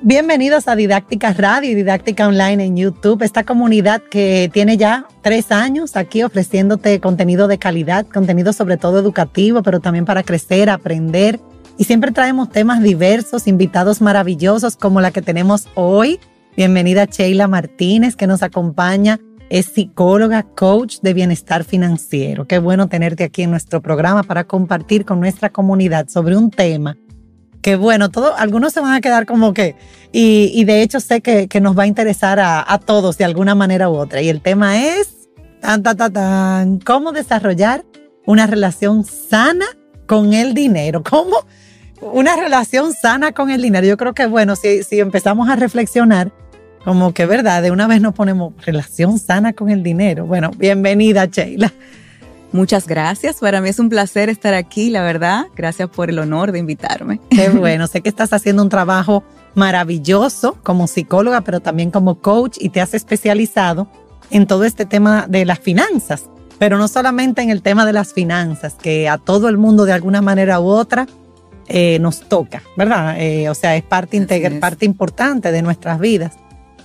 Bienvenidos a Didáctica Radio y Didáctica Online en YouTube, esta comunidad que tiene ya tres años aquí ofreciéndote contenido de calidad, contenido sobre todo educativo, pero también para crecer, aprender. Y siempre traemos temas diversos, invitados maravillosos como la que tenemos hoy. Bienvenida Sheila Martínez que nos acompaña. Es psicóloga, coach de bienestar financiero. Qué bueno tenerte aquí en nuestro programa para compartir con nuestra comunidad sobre un tema que bueno, todo, algunos se van a quedar como que, y, de hecho sé que, nos va a interesar a, todos de alguna manera u otra. Y el tema es, tan, tan, tan, tan, cómo desarrollar una relación sana con el dinero. ¿Cómo? Una relación sana con el dinero. Yo creo que bueno, si, si empezamos a reflexionar, como que verdad, de una vez nos ponemos relación sana con el dinero. Bueno, bienvenida, Sheila. Muchas gracias. Para mí es un placer estar aquí, la verdad. Gracias por el honor de invitarme. Qué bueno. sé que estás haciendo un trabajo maravilloso como psicóloga, pero también como coach y te has especializado en todo este tema de las finanzas. Pero no solamente en el tema de las finanzas, que a todo el mundo de alguna manera u otra eh, nos toca, ¿verdad? Eh, o sea, es parte, integral, parte importante de nuestras vidas.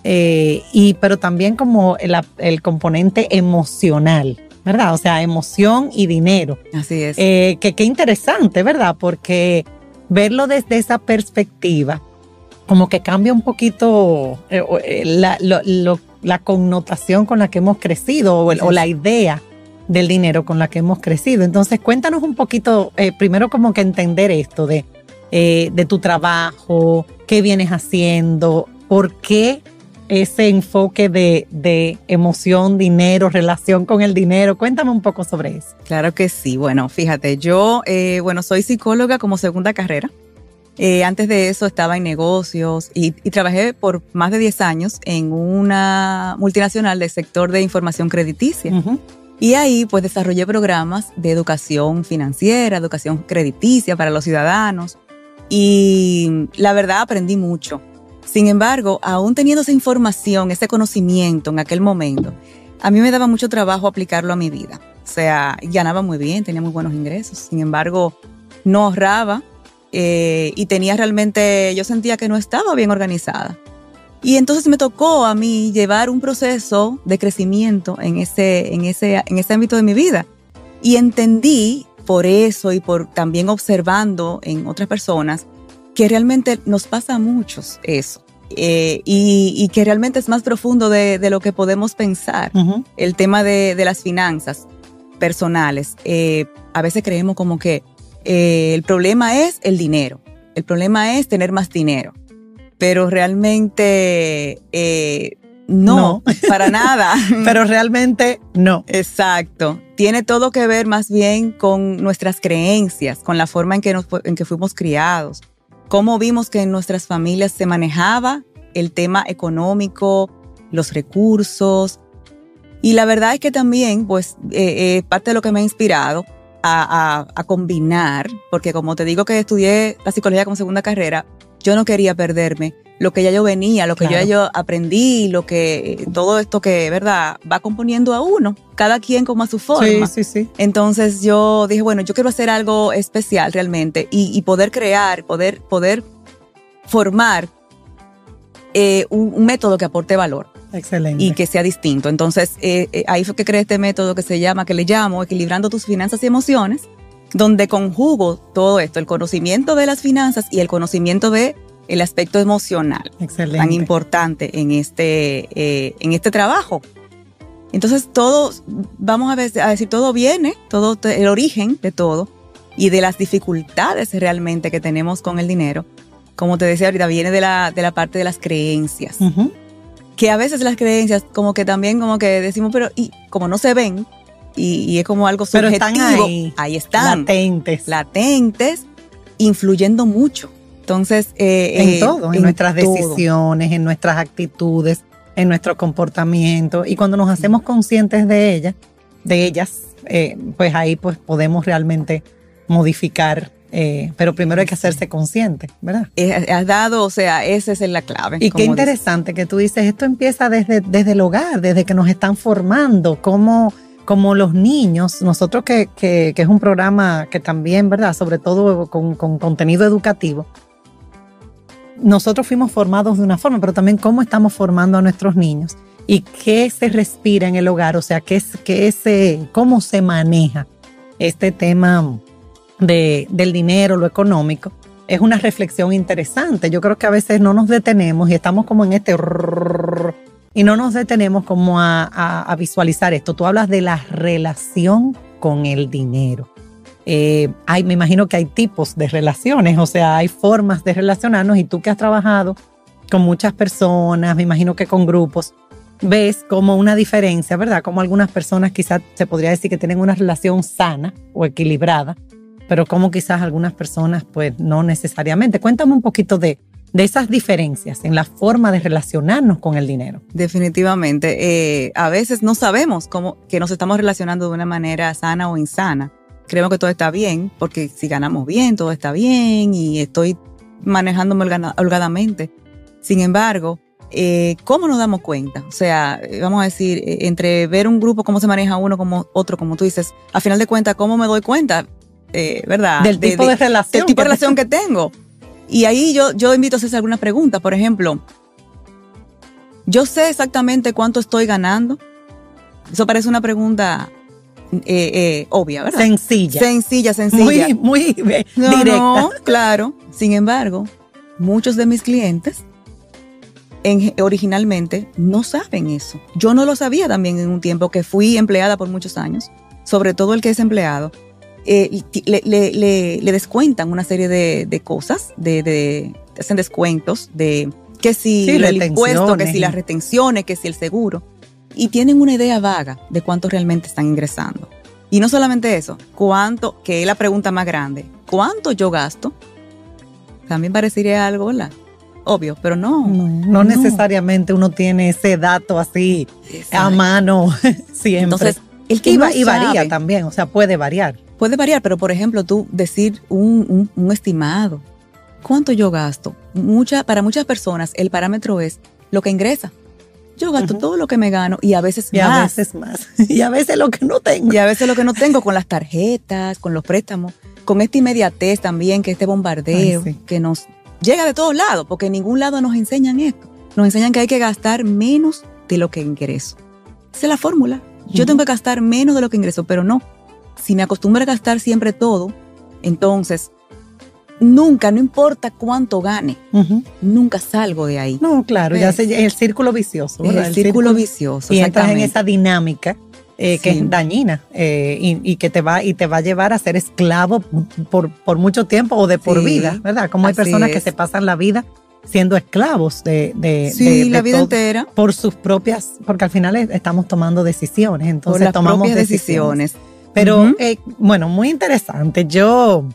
Eh, y, pero también como el componente emocional. ¿Verdad? O sea, emoción y dinero. Así es. Eh, que qué interesante, ¿verdad? Porque verlo desde esa perspectiva, como que cambia un poquito eh, eh, la, connotación con la que hemos crecido o, la idea del dinero con la que hemos crecido. Entonces, cuéntanos un poquito, primero como que entender esto de, de tu trabajo, qué vienes haciendo, por qué ese enfoque de, emoción, dinero, relación con el dinero. Cuéntame un poco sobre eso. Claro que sí. Bueno, fíjate, yo, eh, bueno, soy psicóloga como segunda carrera. Eh, antes de eso estaba en negocios y, trabajé por más de 10 años en una multinacional del sector de información crediticia. Y ahí pues desarrollé programas de educación financiera, educación crediticia para los ciudadanos. Y la verdad aprendí mucho sin embargo, aún teniendo esa información, ese conocimiento en aquel momento, a mí me daba mucho trabajo aplicarlo a mi vida. O sea, ganaba muy bien, tenía muy buenos ingresos. Sin embargo, no ahorraba eh, y tenía realmente, yo sentía que no estaba bien organizada. Y entonces me tocó a mí llevar un proceso de crecimiento en ese, en ese, en ese ámbito de mi vida. Y entendí por eso y por también observando en otras personas que realmente nos pasa a muchos eso. Eh, y, que realmente es más profundo de, lo que podemos pensar. El tema de, las finanzas personales. Eh, a veces creemos como que eh, el problema es el dinero. El problema es tener más dinero. Pero realmente no, para nada. Pero realmente no. Exacto. Tiene todo que ver más bien con nuestras creencias, con la forma en que, en que fuimos criados cómo vimos que en nuestras familias se manejaba el tema económico, los recursos. Y la verdad es que también, pues, eh, eh, parte de lo que me ha inspirado a, a, combinar, porque como te digo que estudié la psicología como segunda carrera, yo no quería perderme lo que ya yo venía, lo que ya yo aprendí, lo que todo esto que, ¿verdad?, va componiendo a uno, cada quien como a su forma. Sí, sí, sí. Entonces yo dije, bueno, yo quiero hacer algo especial realmente y, poder crear, poder, poder formar eh, un, método que aporte valor. Excelente. Y que sea distinto. Entonces, eh, eh, ahí fue que creé este método que se llama, que le llamo Equilibrando tus finanzas y emociones, donde conjugo todo esto, el conocimiento de las finanzas y el conocimiento de el aspecto emocional Excelente. tan importante en este, eh, en este trabajo. Entonces todo, vamos a, decir, todo viene, todo el origen de todo y de las dificultades realmente que tenemos con el dinero, como te decía ahorita, viene de la, de la parte de las creencias. Que a veces las creencias como que también como que decimos, pero y como no se ven, y, es como algo subjetivo. Pero están ahí. Ahí están. Latentes. Latentes, influyendo mucho. Entonces, eh, en eh, todo, en, nuestras decisiones, en nuestras actitudes, en nuestro comportamiento. Y cuando nos hacemos conscientes de ellas, de ellas, eh, pues ahí pues podemos realmente modificar. pero primero hay que hacerse consciente, ¿verdad? Has dado, o sea, esa es la clave. Y qué interesante que tú dices, esto empieza desde, desde el hogar, desde que nos están formando, como como los niños, nosotros que, que, es un programa que también, ¿verdad? Sobre todo con, con contenido educativo, nosotros fuimos formados de una forma, pero también cómo estamos formando a nuestros niños y qué se respira en el hogar, o sea, qué, qué se, cómo se maneja este tema de, del dinero, lo económico. Es una reflexión interesante. Yo creo que a veces no nos detenemos y estamos como en este y no nos detenemos como a, a, visualizar esto. Tú hablas de la relación con el dinero. Eh, hay, me imagino que hay tipos de relaciones, o sea, hay formas de relacionarnos y tú que has trabajado con muchas personas, me imagino que con grupos, ves como una diferencia, ¿verdad? Como algunas personas quizás se podría decir que tienen una relación sana o equilibrada, pero como quizás algunas personas pues no necesariamente. Cuéntame un poquito de, de esas diferencias en la forma de relacionarnos con el dinero. Definitivamente. Eh, a veces no sabemos cómo que nos estamos relacionando de una manera sana o insana. Creemos que todo está bien, porque si ganamos bien, todo está bien y estoy manejándome holgadamente. Sin embargo, eh, ¿cómo nos damos cuenta? O sea, eh, vamos a decir, entre ver un grupo, cómo se maneja uno como otro, como tú dices, a final de cuentas, ¿cómo me doy cuenta? ¿Verdad? Del tipo de, relación. Del tipo de relación que tengo. Y ahí yo, yo invito a hacerse algunas preguntas. Por ejemplo, yo sé exactamente cuánto estoy ganando. Eso parece una pregunta eh, eh, obvia, ¿verdad? Sencilla. Sencilla, sencilla. Muy, muy directa. No, claro. Sin embargo, muchos de mis clientes originalmente no saben eso. Yo no lo sabía también en un tiempo que fui empleada por muchos años, sobre todo el que es empleado. Eh, le, descuentan una serie de, cosas, de, hacen descuentos de que si el impuesto, que si las retenciones, que si el seguro, y tienen una idea vaga de cuánto realmente están ingresando. Y no solamente eso, cuánto, que es la pregunta más grande, ¿cuánto yo gasto? También parecería algo, ¿verdad? Obvio, pero no. No, necesariamente uno tiene ese dato así a mano siempre. Entonces, el que y varía también, o sea, puede variar. Puede variar, pero por ejemplo, tú decir un, estimado, ¿cuánto yo gasto? Mucha, para muchas personas el parámetro es lo que ingresa. Yo gasto todo lo que me gano y a veces más. Y a veces más. y a veces lo que no tengo. Y a veces lo que no tengo con las tarjetas, con los préstamos, con esta inmediatez también, que este bombardeo, que nos llega de todos lados, porque en ningún lado nos enseñan esto. Nos enseñan que hay que gastar menos de lo que ingreso. Esa es la fórmula. Yo tengo que gastar menos de lo que ingreso, pero no si me acostumbro a gastar siempre todo, entonces nunca, no importa cuánto gane, nunca salgo de ahí. No, claro, ya se, el círculo vicioso. El, círculo, vicioso. Y entras en esa dinámica eh, que es dañina eh, y, que te va y te va a llevar a ser esclavo por, por mucho tiempo o de por vida, ¿verdad? Como hay personas que se pasan la vida siendo esclavos de, de, sí, la vida entera por sus propias, porque al final estamos tomando decisiones, entonces tomamos decisiones pero eh, bueno, muy interesante. Yo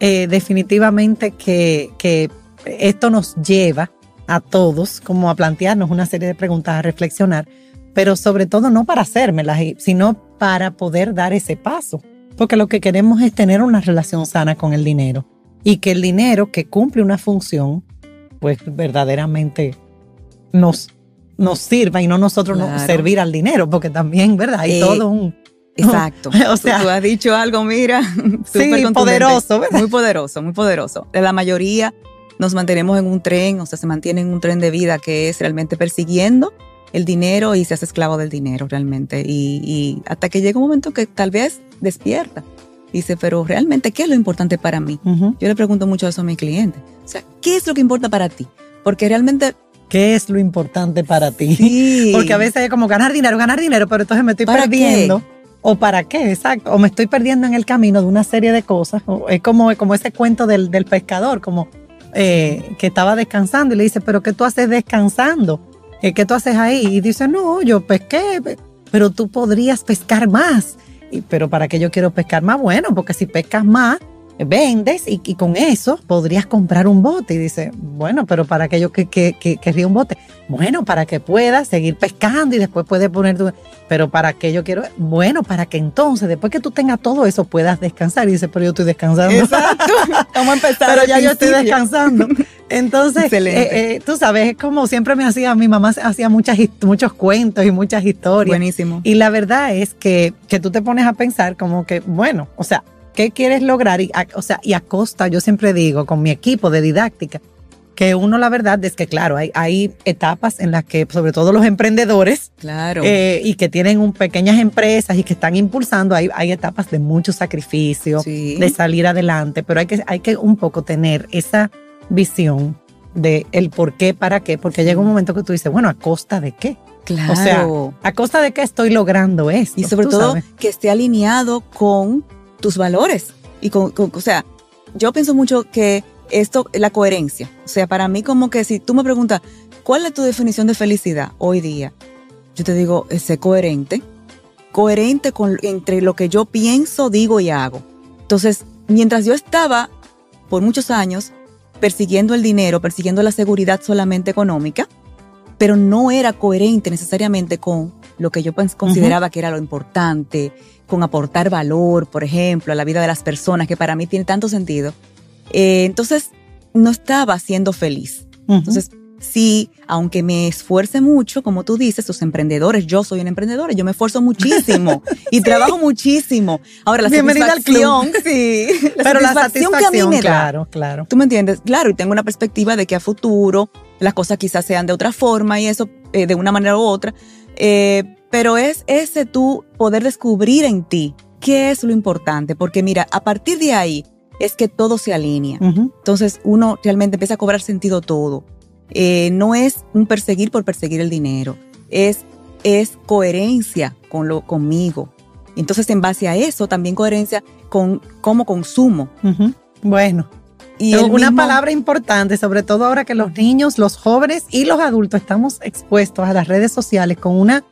eh, definitivamente que, que esto nos lleva a todos como a plantearnos una serie de preguntas, a reflexionar, pero sobre todo no para hacérmelas, sino para poder dar ese paso. Porque lo que queremos es tener una relación sana con el dinero y que el dinero que cumple una función, pues verdaderamente nos, nos sirva y no nosotros servir al dinero, porque también, ¿verdad? Hay eh, todo un, Exacto. o sea, tú, has dicho algo, mira, sí, poderoso, Muy poderoso, muy poderoso. La mayoría nos mantenemos en un tren, o sea, se mantiene en un tren de vida que es realmente persiguiendo el dinero y se hace esclavo del dinero realmente. Y, hasta que llega un momento que tal vez despierta. Dice, pero realmente, ¿qué es lo importante para mí? Yo le pregunto mucho eso a mis clientes. O sea, ¿qué es lo que importa para ti? Porque realmente ¿Qué es lo importante para ti? Sí. Porque a veces es como ganar dinero, ganar dinero, pero entonces me estoy perdiendo. ¿O para qué? Exacto. O me estoy perdiendo en el camino de una serie de cosas. es como, como ese cuento del, pescador, como eh, que estaba descansando y le dice, pero ¿qué tú haces descansando? Eh, ¿Qué tú haces ahí? Y dice, no, yo pesqué, pero tú podrías pescar más. Y, pero ¿para qué yo quiero pescar más? Bueno, porque si pescas más, vendes y, con eso podrías comprar un bote. Y dice, bueno, pero ¿para qué yo que, querría un bote? Bueno, para que puedas seguir pescando y después puedes poner tu... Pero ¿para qué yo quiero? Bueno, para que entonces, después que tú tengas todo eso, puedas descansar. Y dice, pero yo estoy descansando. Exacto. Vamos a empezar. pero ya yo estoy descansando. Entonces, eh, eh, tú sabes, es como siempre me hacía, mi mamá hacía muchas, muchos cuentos y muchas historias. Buenísimo. Y la verdad es que, que tú te pones a pensar como que, bueno, o sea, ¿Qué quieres lograr? Y a, o sea, y a costa, yo siempre digo, con mi equipo de didáctica, que uno la verdad es que claro, hay, hay etapas en las que sobre todo los emprendedores claro. eh, y que tienen un, pequeñas empresas y que están impulsando, hay, hay etapas de mucho sacrificio, Sí. de salir adelante, pero hay que, hay que un poco tener esa visión de el por qué, para qué, porque llega un momento que tú dices, bueno, ¿a costa de qué? claro. O sea, ¿a costa de qué estoy logrando esto? y sobre todo sabes. que esté alineado con tus valores. Y con, con- o sea, yo pienso mucho que esto, la coherencia. O sea, para mí como que si tú me preguntas, ¿cuál es tu definición de felicidad hoy día? Yo te digo, ser coherente. Coherente con, entre lo que yo pienso, digo y hago. Entonces, mientras yo estaba por muchos años persiguiendo el dinero, persiguiendo la seguridad solamente económica, pero no era coherente necesariamente con lo que yo consideraba que era lo importante, con aportar valor, por ejemplo, a la vida de las personas, que para mí tiene tanto sentido. Eh, entonces, no estaba siendo feliz. Ujú. Entonces, sí, aunque me esfuerce mucho, como tú dices, los emprendedores, yo soy una emprendedora, yo me esfuerzo muchísimo y trabajo muchísimo. Ahora, la Bienvenida al club. satisfacción, sí, la pero la satisfacción satisfacción, que a mí me da, claro, claro. ¿Tú me entiendes? Claro, y tengo una perspectiva de que a futuro las cosas quizás sean de otra forma y eso eh, de una manera u otra. Eh, pero es ese tú poder descubrir en ti qué es lo importante, porque mira, a partir de ahí es que todo se alinea. Ujú. Entonces uno realmente empieza a cobrar sentido todo. Eh, no es un perseguir por perseguir el dinero, es, es coherencia con lo, conmigo. Entonces en base a eso también coherencia con cómo consumo. Ujú. Bueno, Y el una mismo- palabra importante, sobre todo ahora que los niños, los jóvenes y los adultos estamos expuestos a las redes sociales con una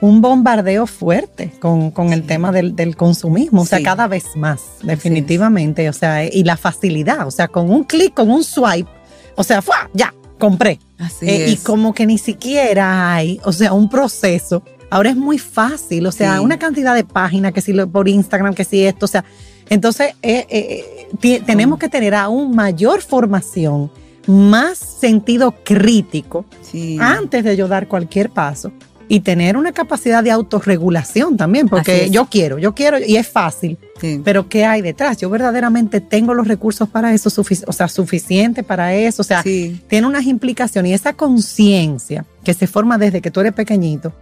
un bombardeo fuerte con, con el tema del, del consumismo, o sea, cada vez más, definitivamente, o sea, y la facilidad, o sea, con un clic, con un swipe, o sea, ¡fua! ya, compré. Así Eh, y es. como que ni siquiera hay, o sea, un proceso. Ahora es muy fácil, o sea, Sí. una cantidad de páginas que si lo, por Instagram, que si esto, o sea, entonces eh, eh, tenemos que tener aún mayor formación, más sentido crítico Sí. antes de yo dar cualquier paso y tener una capacidad de autorregulación también, porque yo quiero, yo quiero y es fácil, Sí. pero ¿qué hay detrás? Yo verdaderamente tengo los recursos para eso, o sea, suficiente para eso, o sea, Sí. tiene unas implicaciones y esa conciencia que se forma desde que tú eres pequeñito,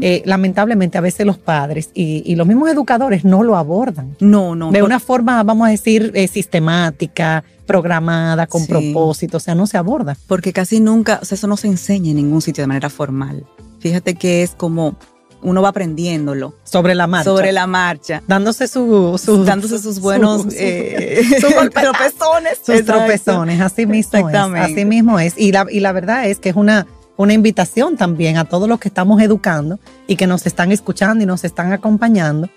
eh, lamentablemente a veces los padres y, y los mismos educadores no lo abordan. no, no. De una forma, vamos a decir, eh, sistemática, programada, con Sí. propósito, o sea, no se aborda. Porque casi nunca, o sea, eso no se enseña en ningún sitio de manera formal. Fíjate que es como uno va aprendiéndolo Sobre la marcha. sobre la marcha, dándose su, su- dándose sus buenos su- su- eh, tropezones. sus Exacto. tropezones, así mismo es. Así mismo es. Y la, y la verdad es que es una, una invitación también a todos los que estamos educando y que nos están escuchando y nos están acompañando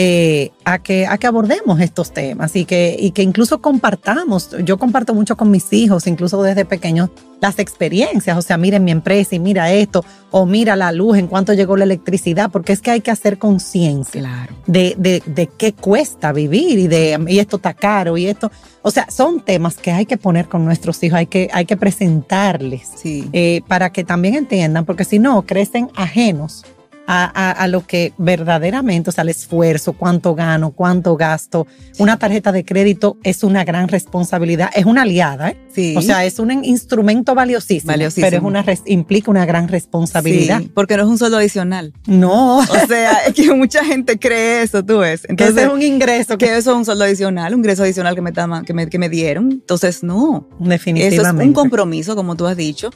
eh, a, que, a que abordemos estos temas y que, y que incluso compartamos. Yo comparto mucho con mis hijos, incluso desde pequeños, las experiencias. O sea, miren mi empresa y mira esto, o mira la luz, en cuánto llegó la electricidad, porque es que hay que hacer conciencia Claro. de, de, de qué cuesta vivir y de y esto está caro y esto. O sea, son temas que hay que poner con nuestros hijos, hay que, hay que presentarles Sí. eh, para que también entiendan, porque si no, crecen ajenos a, a- a lo que verdaderamente, o sea, el esfuerzo, cuánto gano, cuánto gasto. Una tarjeta de crédito es una gran responsabilidad, es una aliada, ¿eh? sí. O sea, es un instrumento valiosísimo, Valiosísimo. pero es una implica una gran responsabilidad. Sí, porque no es un sueldo adicional. No, O sea, es que mucha gente cree eso, tú ves. que Entonces, ese es un ingreso que que eso es un sueldo adicional, un ingreso adicional que me, que me, que me dieron. Entonces, no. definitivamente. Eso es un compromiso, como tú has dicho,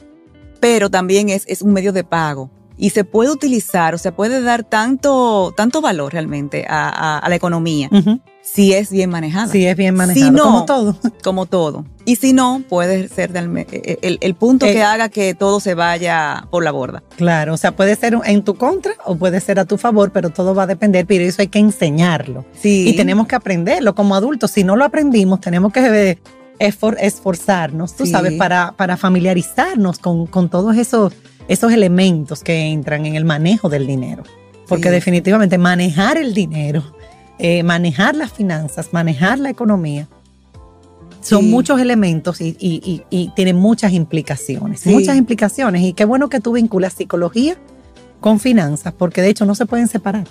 pero también es, es un medio de pago. Y se puede utilizar, o sea, puede dar tanto, tanto valor realmente a, a- a la economía si es bien manejada, Sí, es bien manejado, Si no- como todo. como todo. Y si no, puede ser realme- el, el- el punto Eh, que haga que todo se vaya por la borda. Claro, o sea, puede ser en tu contra o puede ser a tu favor, pero todo va a depender, pero eso hay que enseñarlo. Sí. Y tenemos que aprenderlo como adultos. Si no lo aprendimos, tenemos que eh, esfor- esforzarnos, tú Sí. sabes, para, para familiarizarnos con, con todos esos, esos elementos que entran en el manejo del dinero. Porque Sí. definitivamente manejar el dinero, eh, manejar las finanzas, manejar la economía, son Sí. muchos elementos y, y, y, y tienen muchas implicaciones, Sí. muchas implicaciones. Y qué bueno que tú vinculas psicología con finanzas, porque de hecho no se pueden separar.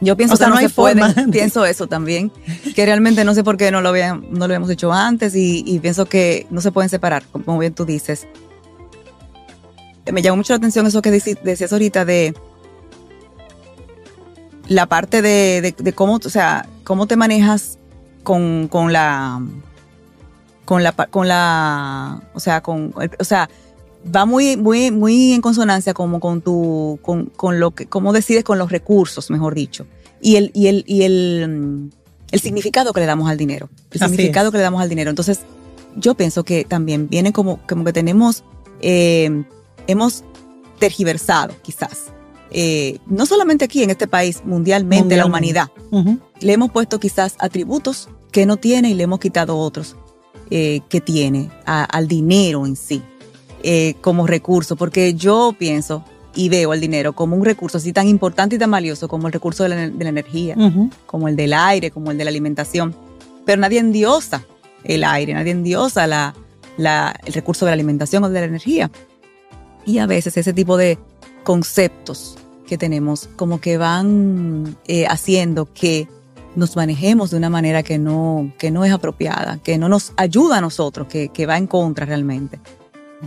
Yo pienso que no, se puede, pienso eso también, que realmente no sé por qué no lo, habían, no lo habíamos hecho antes y, pienso que no se pueden separar, como bien tú dices. Me llamó mucho la atención eso que decías ahorita de la parte de, cómo, o sea, cómo te manejas con, con la con la con la o sea con o sea va muy, muy, muy en consonancia como con tu, con, con lo que, cómo decides con los recursos, mejor dicho. Y el, y el, y el, mm, el significado que le damos al dinero. El significado que le damos al dinero. Entonces, yo pienso que también viene como, como que tenemos, eh, hemos tergiversado quizás. Eh, no solamente aquí en este país, mundialmente, la humanidad. Le hemos puesto quizás atributos que no tiene y le hemos quitado otros eh, que tiene al dinero en sí. Eh, como recurso, porque yo pienso y veo el dinero como un recurso así tan importante y tan valioso como el recurso de la, energía, como el del aire, como el de la alimentación. Pero nadie endiosa el aire, nadie endiosa la, el recurso de la alimentación o de la energía. Y a veces ese tipo de conceptos que tenemos como que van eh, haciendo que nos manejemos de una manera que no, que no es apropiada, que no nos ayuda a nosotros, que, que va en contra realmente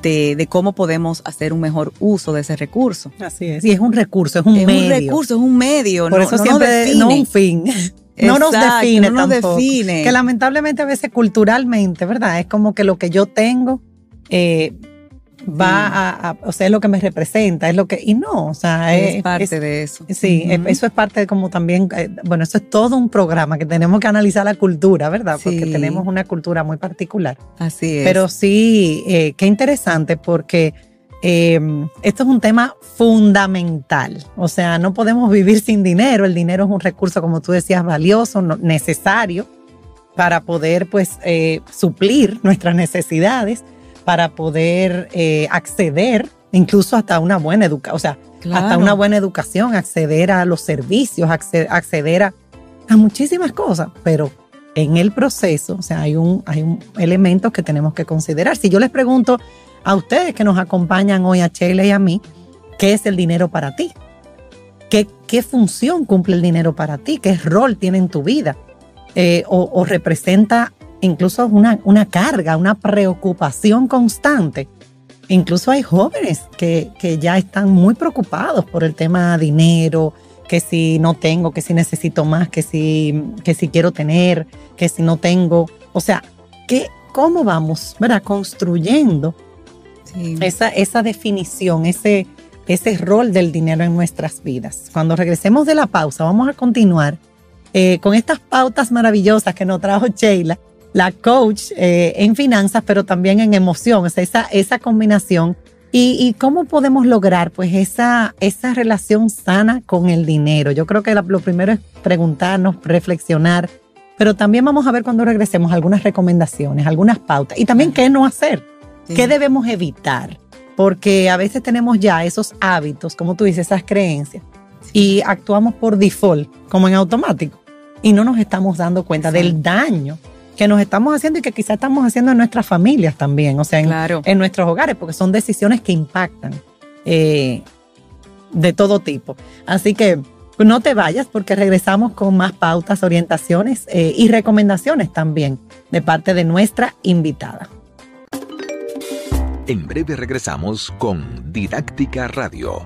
de, cómo podemos hacer un mejor uso de ese recurso. Así es. Y es un recurso, es un medio. Es un recurso, es un medio. Por eso siempre, no un fin. no nos define no nos define. Que lamentablemente a veces culturalmente, ¿verdad? Es como que lo que yo tengo eh, va a, o sea, es lo que me representa, es lo que, y no, o sea, es, parte de eso. Sí, eso es parte de como también, eh, bueno, eso es todo un programa que tenemos que analizar la cultura, ¿verdad? Porque tenemos una cultura muy particular. Así es. Pero sí, eh, qué interesante porque em, esto es un tema fundamental, o sea, no podemos vivir sin dinero, el dinero es un recurso, como tú decías, valioso, necesario para poder, pues, eh, suplir nuestras necesidades para poder eh, acceder incluso hasta una buena educación, o sea, hasta una buena educación, acceder a los servicios, acceder a, muchísimas cosas, pero en el proceso, o sea, hay un, hay un elemento que tenemos que considerar. Si yo les pregunto a ustedes que nos acompañan hoy, a Sheila y a mí, ¿qué es el dinero para ti? ¿Qué, qué función cumple el dinero para ti? ¿Qué rol tiene en tu vida? Eh, o representa incluso una, una carga, una preocupación constante. Incluso hay jóvenes que, ya están muy preocupados por el tema dinero, que si no tengo, que si necesito más, que si, que si quiero tener, que si no tengo. O sea, que, ¿cómo vamos ¿verdad? construyendo esa, esa definición, ese, ese rol del dinero en nuestras vidas? Cuando regresemos de la pausa, vamos a continuar eh, con estas pautas maravillosas que nos trajo Sheila la coach eh, en finanzas, pero también en emoción, esa, esa combinación. Y, cómo podemos lograr pues esa, esa relación sana con el dinero. Yo creo que lo primero es preguntarnos, reflexionar, pero también vamos a ver cuando regresemos algunas recomendaciones, algunas pautas y también qué no hacer, qué debemos evitar, porque a veces tenemos ya esos hábitos, como tú dices, esas creencias y actuamos por default, como en automático, y no nos estamos dando cuenta del daño que nos estamos haciendo y que quizás estamos haciendo en nuestras familias también, o sea, en, nuestros hogares, porque son decisiones que impactan eh, de todo tipo. Así que no te vayas porque regresamos con más pautas, orientaciones eh, y recomendaciones también de parte de nuestra invitada. En breve regresamos con Didáctica Radio.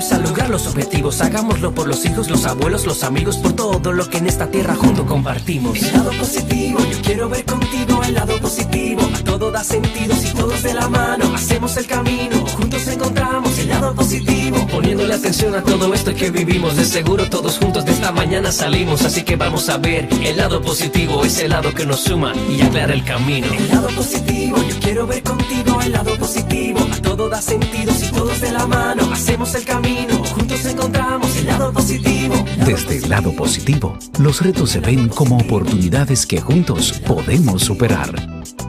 a lograr los objetivos. Hagámoslo por los hijos, los abuelos, los amigos, por todo lo que en esta tierra junto compartimos. El lado positivo, yo quiero ver contigo el lado positivo. A todo da sentido si todos de la mano hacemos el camino. Juntos encontramos el lado positivo. Poniéndole atención a todo esto que vivimos, de seguro todos juntos de esta mañana salimos. Así que vamos a ver el lado positivo, ese lado que nos suma y aclara el camino. El lado positivo, yo quiero ver contigo el lado positivo. A todo da sentido si todos de la mano hacemos el camino. Juntos encontramos el lado positivo. Desde el lado positivo, los retos se ven como oportunidades que juntos podemos superar.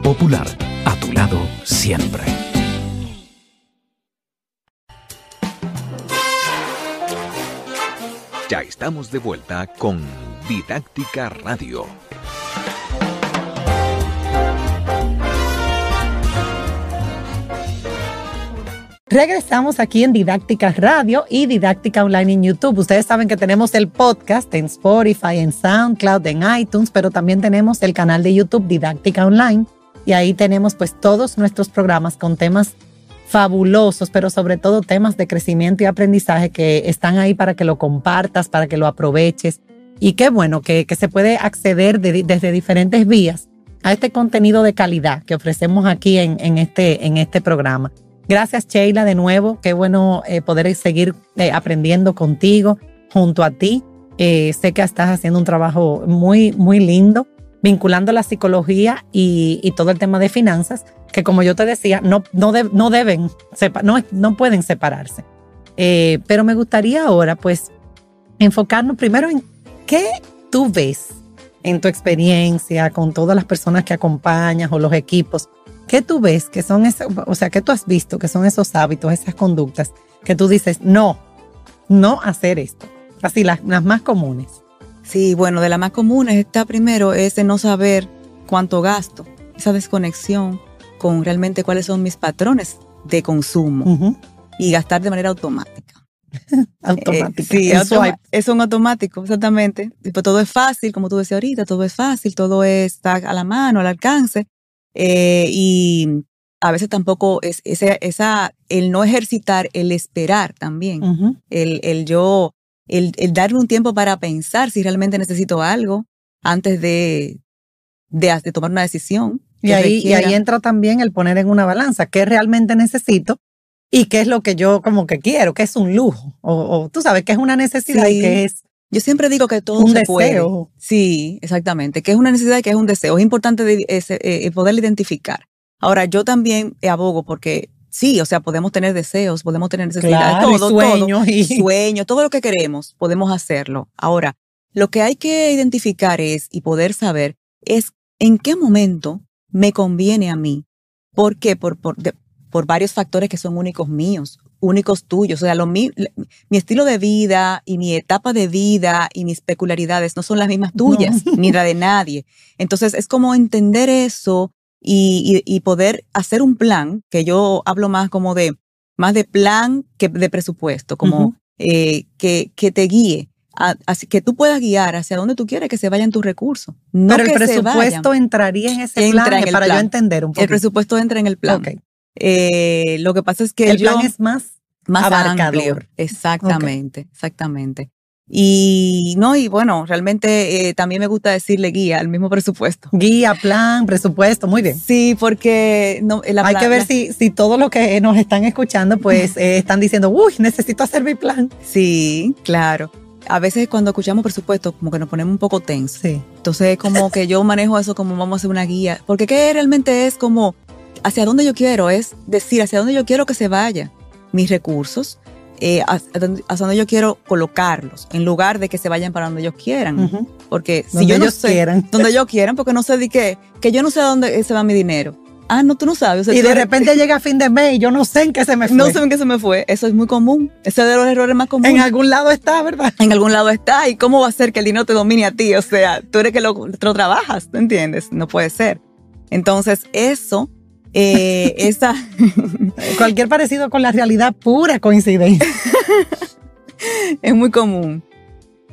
Popular, a tu lado siempre. Ya estamos de vuelta con Didáctica Radio. Regresamos aquí en Didáctica Radio y Didáctica Online en YouTube. Ustedes saben que tenemos el podcast en Spotify, en SoundCloud, en iTunes, pero también tenemos el canal de YouTube Didáctica Online y ahí tenemos pues todos nuestros programas con temas fabulosos, pero sobre todo temas de crecimiento y aprendizaje que están ahí para que lo compartas, para que lo aproveches. Y qué bueno que, se puede acceder desde diferentes vías a este contenido de calidad que ofrecemos aquí en, este, en este programa. Gracias Sheila de nuevo, qué bueno eh, poder seguir eh, aprendiendo contigo, junto a ti. Eh, sé que estás haciendo un trabajo muy, muy lindo, vinculando la psicología y, todo el tema de finanzas, que como yo te decía, no, no, no deben, no, no pueden separarse. pero me gustaría ahora, pues, enfocarnos primero en qué tú ves en tu experiencia con todas las personas que acompañas o los equipos ¿Qué tú ves que son esos, o sea, qué tú has visto que son esos hábitos, esas conductas que tú dices, no, no hacer esto? Así, las, más comunes. Sí, bueno, de las más comunes está primero ese no saber cuánto gasto, esa desconexión con realmente cuáles son mis patrones de consumo y gastar de manera automática. automática. Eh, sí, es un automático, exactamente. Tipo, todo es fácil, como tú decías ahorita, todo es fácil, todo está a la mano, al alcance. Eh, y a veces tampoco es esa, esa, el no ejercitar, el esperar también, el, el, yo, el, el, darle un tiempo para pensar si realmente necesito algo antes de, de, de tomar una decisión. Y ahí, y ahí entra también el poner en una balanza qué realmente necesito y qué es lo que yo como que quiero, qué es un lujo, o, o tú sabes que es una necesidad y qué es yo siempre digo que todo un se deseo. puede. Sí, exactamente. Que es una necesidad y que es un deseo. Es importante de, eh, poder identificar. Ahora, yo también abogo porque sí, o sea, podemos tener deseos, podemos tener necesidades, todo, sueños, y... sueños, todo lo que queremos, podemos hacerlo. Ahora, lo que hay que identificar es y poder saber es en qué momento me conviene a mí. ¿Por qué? Por, por, por varios factores que son únicos míos únicos tuyos. O sea, lo, mi, mi, estilo de vida y mi etapa de vida y mis peculiaridades no son las mismas tuyas, ni la de nadie. Entonces, es como entender eso y, y, poder hacer un plan, que yo hablo más como de, más de plan que de presupuesto, como eh, que, que te guíe. así que tú puedas guiar hacia donde tú quieres que se vayan tus recursos. No Pero el presupuesto entraría en ese plan, para yo entender un poco. El presupuesto entra en el plan. Eh, lo que pasa es que el plan es más más abarcador. Exactamente, exactamente. Y no, y bueno, realmente eh, también me gusta decirle guía, al mismo presupuesto. Guía, plan, presupuesto, muy bien. Sí, porque no, hay que ver si, si todos los que nos están escuchando, pues eh, están diciendo, uy, necesito hacer mi plan. Sí, claro. A veces cuando escuchamos presupuesto, como que nos ponemos un poco tensos. Sí. Entonces, como que yo manejo eso como vamos a hacer una guía. Porque ¿qué realmente es como hacia dónde yo quiero? Es decir, hacia dónde yo quiero que se vaya mis recursos, eh, hasta donde yo quiero colocarlos, en lugar de que se vayan para donde ellos quieran. Porque si yo no sé, quieran. donde ellos quieran, porque no sé de qué, que yo no sé a dónde se va mi dinero. Ah, no, tú no sabes. y de repente llega fin de mes y yo no sé en qué se me fue. No sé en qué se me fue. Eso es muy común. Ese es de los errores más comunes. En algún lado está, ¿verdad? En algún lado está. ¿Y cómo va a ser que el dinero te domine a ti? O sea, tú eres que lo, lo trabajas, ¿te entiendes? No puede ser. Entonces, eso eh, esa Cualquier parecido con la realidad, pura coincidencia. es muy común.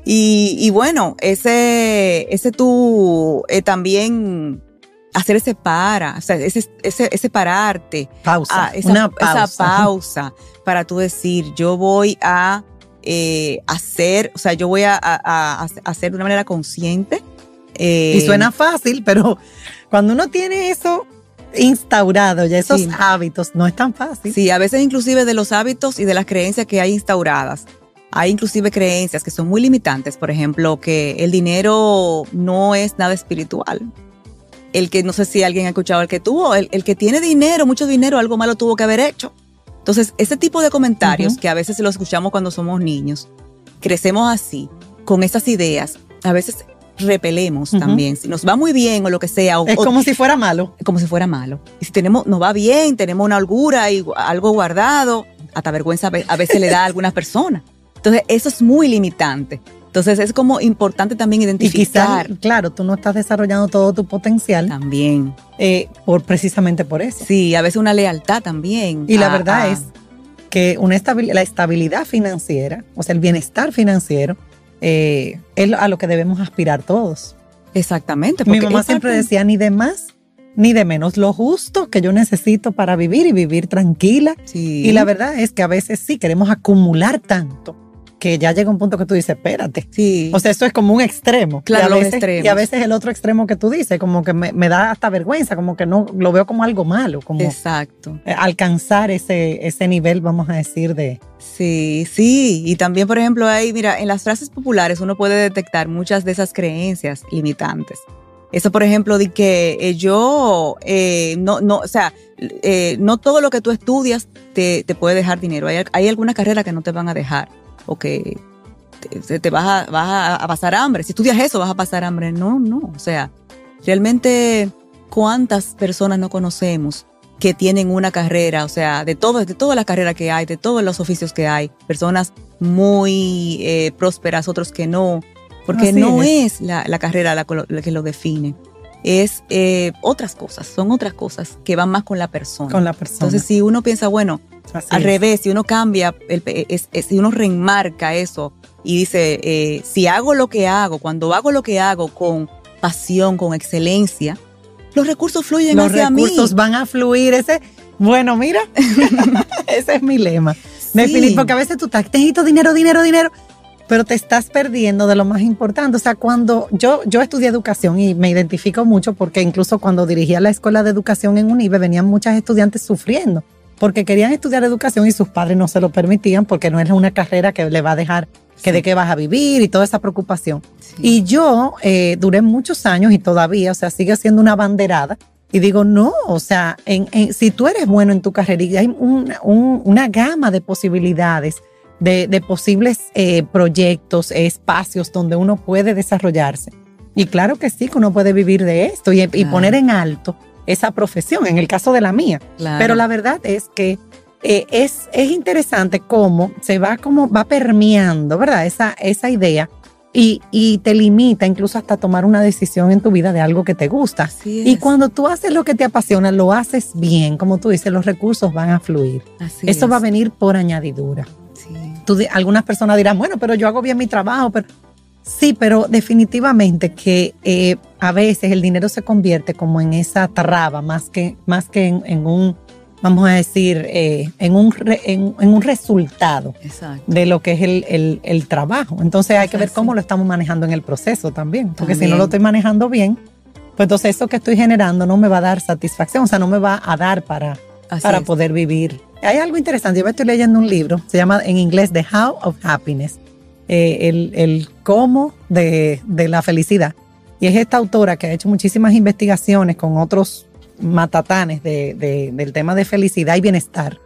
Y, bueno, ese, ese tú eh, también hacer ese para, o sea, ese, ese, pararte. Pausa. Ah, esa, pausa. Esa pausa para tú decir, yo voy a eh, hacer, o sea, yo voy a, hacer de una manera consciente. y suena fácil, pero cuando uno tiene eso instaurado, ya esos hábitos, no es tan fácil. Sí, a veces inclusive de los hábitos y de las creencias que hay instauradas. Hay inclusive creencias que son muy limitantes, por ejemplo, que el dinero no es nada espiritual. El que, no sé si alguien ha escuchado, el que tuvo, el, que tiene dinero, mucho dinero, algo malo tuvo que haber hecho. Entonces, ese tipo de comentarios que a veces lo escuchamos cuando somos niños, crecemos así, con esas ideas, a veces repelemos también. Si nos va muy bien o lo que sea. es como si fuera malo. Como si fuera malo. Y si tenemos, nos va bien, tenemos una holgura y algo guardado, hasta vergüenza a veces le da a algunas personas. Entonces, eso es muy limitante. Entonces, es como importante también identificar. Y claro, tú no estás desarrollando todo tu potencial. También. Eh, por, precisamente por eso. Sí, a veces una lealtad también. Y la verdad es que una la estabilidad financiera, o sea, el bienestar financiero, eh, es a lo que debemos aspirar todos. Exactamente. Mi mamá siempre decía, ni de más ni de menos, lo justo que yo necesito para vivir y vivir tranquila. Y la verdad es que a veces sí queremos acumular tanto que ya llega un punto que tú dices, espérate. Sí. O sea, eso es como un extremo. Claro, y a veces, Y a veces el otro extremo que tú dices, como que me, da hasta vergüenza, como que no lo veo como algo malo. Como Exacto. Eh, alcanzar ese, ese nivel, vamos a decir, de. Sí, sí. Y también, por ejemplo, ahí, mira, en las frases populares uno puede detectar muchas de esas creencias limitantes. Eso, por ejemplo, de que eh, yo, eh, no, no, o sea, no todo lo que tú estudias te, te puede dejar dinero. Hay, hay alguna carrera que no te van a dejar o que te, vas, a, vas a, pasar hambre. Si estudias eso, vas a pasar hambre. No, no. O sea, realmente, ¿cuántas personas no conocemos que tienen una carrera? O sea, de, todo, de todas las carreras que hay, de todos los oficios que hay, personas muy eh, prósperas, otros que no, porque no es, la, carrera la, que lo define es eh, otras cosas, son otras cosas que van más con la persona. Con la persona. Entonces, si uno piensa, bueno, al revés, si uno cambia, el, si uno remarca eso y dice, eh, si hago lo que hago, cuando hago lo que hago con pasión, con excelencia, los recursos fluyen hacia mí. Los recursos van a fluir. Ese, bueno, mira, ese es mi lema. porque a veces tú estás, necesito dinero, dinero, dinero pero te estás perdiendo de lo más importante. O sea, cuando yo, yo estudié educación y me identifico mucho porque incluso cuando dirigía la escuela de educación en UNIBE venían muchas estudiantes sufriendo porque querían estudiar educación y sus padres no se lo permitían porque no es una carrera que le va a dejar que de qué vas a vivir y toda esa preocupación. Y yo eh, duré muchos años y todavía, o sea, sigue siendo una banderada. Y digo, no, o sea, en, si tú eres bueno en tu carrera y hay una gama de posibilidades de, posibles eh, proyectos, espacios donde uno puede desarrollarse. Y claro que sí, que uno puede vivir de esto y, poner en alto esa profesión, en el caso de la mía. Pero la verdad es que eh, es, es interesante cómo se va, como va permeando, ¿verdad? Esa, esa idea y, y, te limita incluso hasta tomar una decisión en tu vida de algo que te gusta. y cuando tú haces lo que te apasiona, lo haces bien, como tú dices, los recursos van a fluir. Eso va a venir por añadidura algunas personas dirán, bueno, pero yo hago bien mi trabajo, pero sí, pero definitivamente que eh, a veces el dinero se convierte como en esa traba, más que, más que en, un, vamos a decir, eh, en, un en, un resultado de lo que es el, el, trabajo. Entonces hay que ver cómo lo estamos manejando en el proceso también, porque si no lo estoy manejando bien, pues entonces eso que estoy generando no me va a dar satisfacción, o sea, no me va a dar para, para poder vivir hay algo interesante. Yo me estoy leyendo un libro, se llama en inglés The How of Happiness, eh, el, cómo de, la felicidad. Y es esta autora que ha hecho muchísimas investigaciones con otros matatanes del tema de felicidad y bienestar.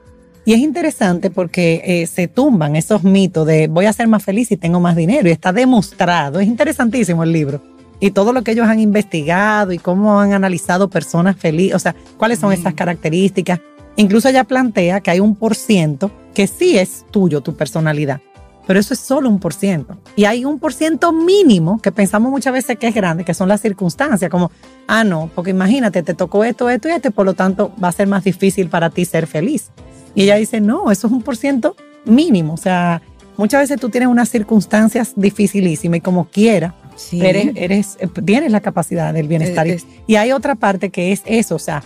Y es interesante porque eh, se tumban esos mitos de voy a ser más feliz si tengo más dinero. Y está demostrado. Es interesantísimo el libro. Y todo lo que ellos han investigado y cómo han analizado personas felices, o sea, cuáles son esas características. Incluso ella plantea que hay un por ciento que sí es tuyo, tu personalidad, pero eso es solo un por ciento. Y hay un por ciento mínimo que pensamos muchas veces que es grande, que son las circunstancias, como, ah, no, porque imagínate, te tocó esto, esto y esto, por lo tanto va a ser más difícil para ti ser feliz. Y ella dice, no, eso es un por ciento mínimo. O sea, muchas veces tú tienes unas circunstancias dificilísimas y como quiera, eres, eres, tienes la capacidad del bienestar. y hay otra parte que es eso, o sea,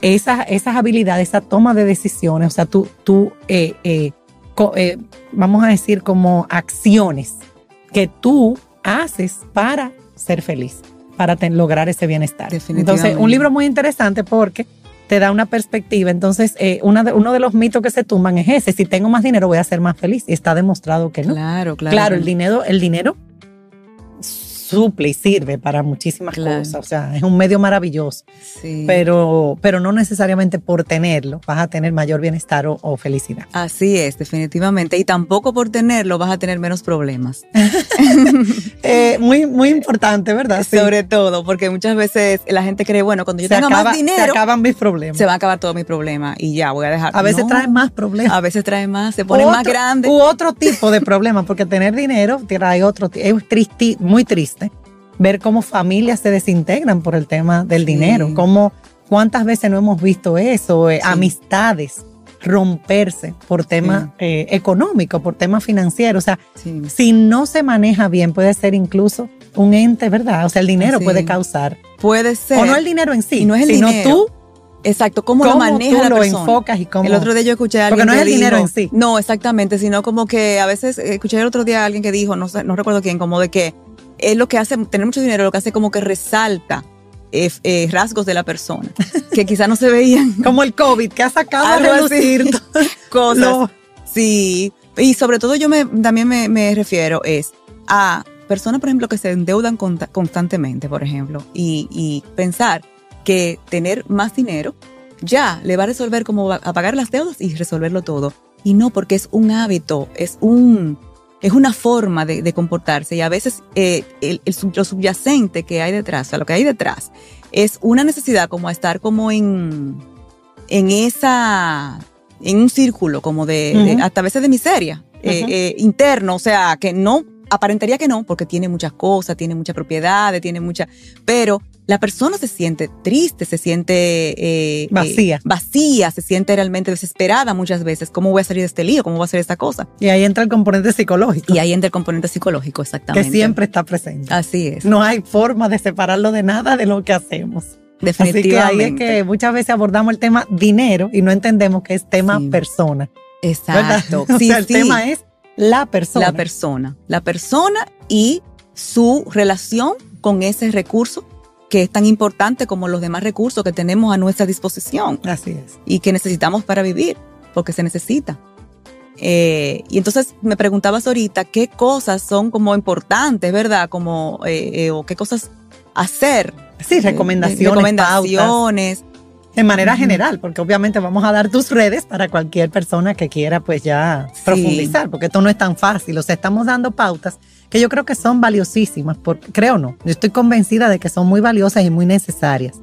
esas, esas habilidades, esa toma de decisiones, o sea, tú, tú eh, eh, eh, vamos a decir como acciones que tú haces para ser feliz, para lograr ese bienestar. Entonces, un libro muy interesante porque te da una perspectiva. Entonces, una de, uno de los mitos que se tumban es ese, si tengo más dinero voy a ser más feliz. Y está demostrado que no. Claro, claro. Claro, el dinero, el dinero suple y sirve para muchísimas Claro. cosas. O sea, es un medio maravilloso, Sí. pero, pero no necesariamente por tenerlo vas a tener mayor bienestar o, o felicidad. Así es, definitivamente. Y tampoco por tenerlo vas a tener menos problemas. Eh, muy, muy importante, ¿verdad? Sí. Sobre todo, porque muchas veces la gente cree, bueno, cuando yo se, tenga acaba- más se dinero, acaban mis problemas. se van a acabar todos mis problemas y ya voy a dejar. a veces No, traen más problemas. A veces trae más, se ponen U más grandes. U otro tipo de problemas, porque tener dinero trae otro. Es tristi- muy triste ver cómo familias se desintegran por el tema del Sí. dinero. Cómo, ¿Cuántas veces no hemos visto eso? Eh, Sí. Amistades romperse por temas eh, económicos, por temas financieros. O sea, Sí. si no se maneja bien, puede ser incluso un ente, ¿verdad? O sea, el dinero Sí. puede causar. Puede ser. O no el dinero en sí, Y no es el sino dinero. tú, Exacto, cómo, cómo lo maneja tú la lo persona. enfocas y cómo. El otro día yo escuché a Porque alguien no es el dinero en sí. No, exactamente, sino como que a veces eh, escuché el otro día a alguien que dijo, no sé, no recuerdo quién, como de que es lo que hace, tener mucho dinero, lo que hace como que resalta eh, eh, rasgos de la persona que quizá no se veían Como el COVID, que ha sacado a relucir cosas. Sí, y sobre todo yo me, también me, me refiero es a personas, por ejemplo, que se endeudan constantemente, por ejemplo, y, y pensar que tener más dinero ya le va a resolver cómo va a pagar las deudas y resolverlo todo. Y no, porque es un hábito, es un es una forma de, de comportarse y a veces eh, el, lo subyacente que hay detrás, o sea, lo que hay detrás, es una necesidad como estar como en, en esa, en un círculo como de, de- Ujú. hasta a veces de miseria eh, interno, o sea, que no, aparentaría que no, porque tiene muchas cosas, tiene muchas propiedades, tiene mucha, pero la persona se siente triste, se siente eh, Vacía. eh, vacía, se siente realmente desesperada muchas veces. ¿Cómo voy a salir de este lío? ¿Cómo voy a hacer esta cosa? Y ahí entra el componente psicológico, Y ahí entra el componente psicológico, que exactamente. siempre está presente. Así es. No hay forma de separarlo de nada de lo que hacemos. Así que definitivamente. ahí es que muchas veces abordamos el tema dinero y no entendemos que es tema Sí. persona. Exacto. o Sí, sea, el sí. tema es la persona. la persona. La persona y su relación con ese recurso que es tan importante como los demás recursos que tenemos a nuestra disposición Así es. y que necesitamos para vivir, porque se necesita. Eh, y entonces me preguntabas ahorita qué cosas son como importantes, ¿verdad? Como, eh, eh, o qué cosas hacer. Sí, Eh, recomendaciones, pautas, recomendaciones. de manera Ujú. general, porque obviamente vamos a dar tus redes para cualquier persona que quiera pues ya Sí. profundizar, porque esto no es tan fácil, o sea, estamos dando pautas que yo creo que son valiosísimas, porque, creo no, yo estoy convencida de que son muy valiosas y muy necesarias,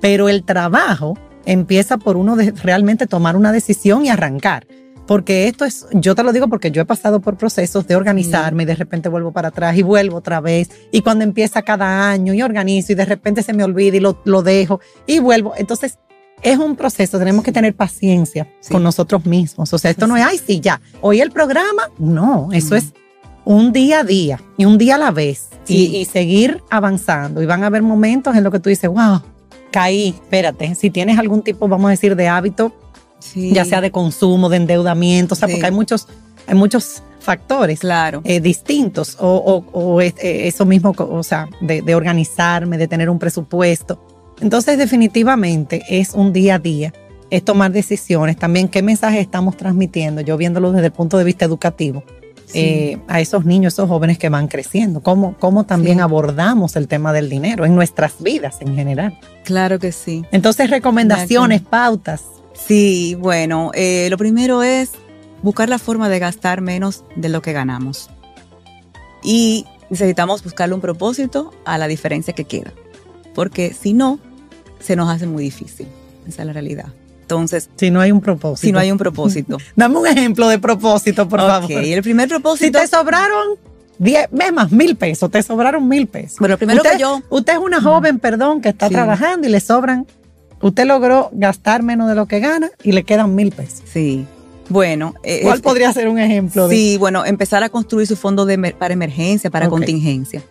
pero el trabajo empieza por uno de realmente tomar una decisión y arrancar. Porque esto es, yo te lo digo porque yo he pasado por procesos de organizarme y de repente vuelvo para atrás y vuelvo otra vez. Y cuando empieza cada año y organizo y de repente se me olvida y lo, lo dejo y vuelvo. Entonces, es un proceso, tenemos que tener paciencia Sí. con nosotros mismos. O sea, esto no es, ay, sí, ya, hoy el programa. No, eso es un día a día y un día a la vez Sí. y, y seguir avanzando. Y van a haber momentos en los que tú dices, wow, caí, espérate. Si tienes algún tipo, vamos a decir, de hábito, Sí, ya sea de consumo, de endeudamiento, o sea, Sí. porque hay muchos, hay muchos factores Claro. eh, distintos o, o- o es- eh, eso mismo, o sea, de, de organizarme, de tener un presupuesto. Entonces, definitivamente es un día a día, es tomar decisiones, también qué mensaje estamos transmitiendo, yo viéndolo desde el punto de vista educativo, Sí. eh, a esos niños, esos jóvenes que van creciendo, cómo, cómo también Sí. abordamos el tema del dinero en nuestras vidas en general. claro que sí. Entonces, recomendaciones, pautas. Sí, bueno, eh, lo primero es buscar la forma de gastar menos de lo que ganamos. Y necesitamos buscarle un propósito a la diferencia que queda. Porque si no, se nos hace muy difícil. Esa es la realidad. Entonces, Si no hay un propósito. si no hay un propósito. Dame un ejemplo de propósito, por ok, favor. el primer Si propósito. te sobraron 10, es más, mil pesos, te sobraron mil pesos. bueno, primero usted, que yo. Usted es una joven, perdón, que está Sí. trabajando y le sobran. Usted logró gastar menos de lo que gana y le quedan mil pesos. Sí. Bueno. eh, ¿Cuál es- podría ser un ejemplo de Sí, bueno, empezar a construir su fondo de para emergencia, para Ok. contingencia.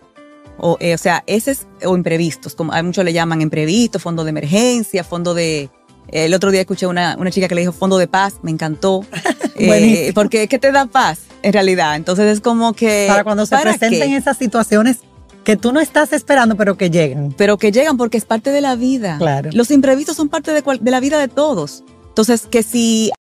O, eh, o sea, ese es, o imprevistos, como hay muchos le llaman imprevistos, fondo de emergencia, fondo de... El otro día escuché una, una chica que le dijo fondo de paz, me encantó. Eh, porque ¿qué te da paz en realidad? Entonces es como que... para cuando se ¿para presenten qué? esas situaciones que tú no estás esperando, pero que llegan? Pero que llegan porque es parte de la vida. Claro. Los imprevistos son parte de, cual- de la vida de todos. Entonces, que si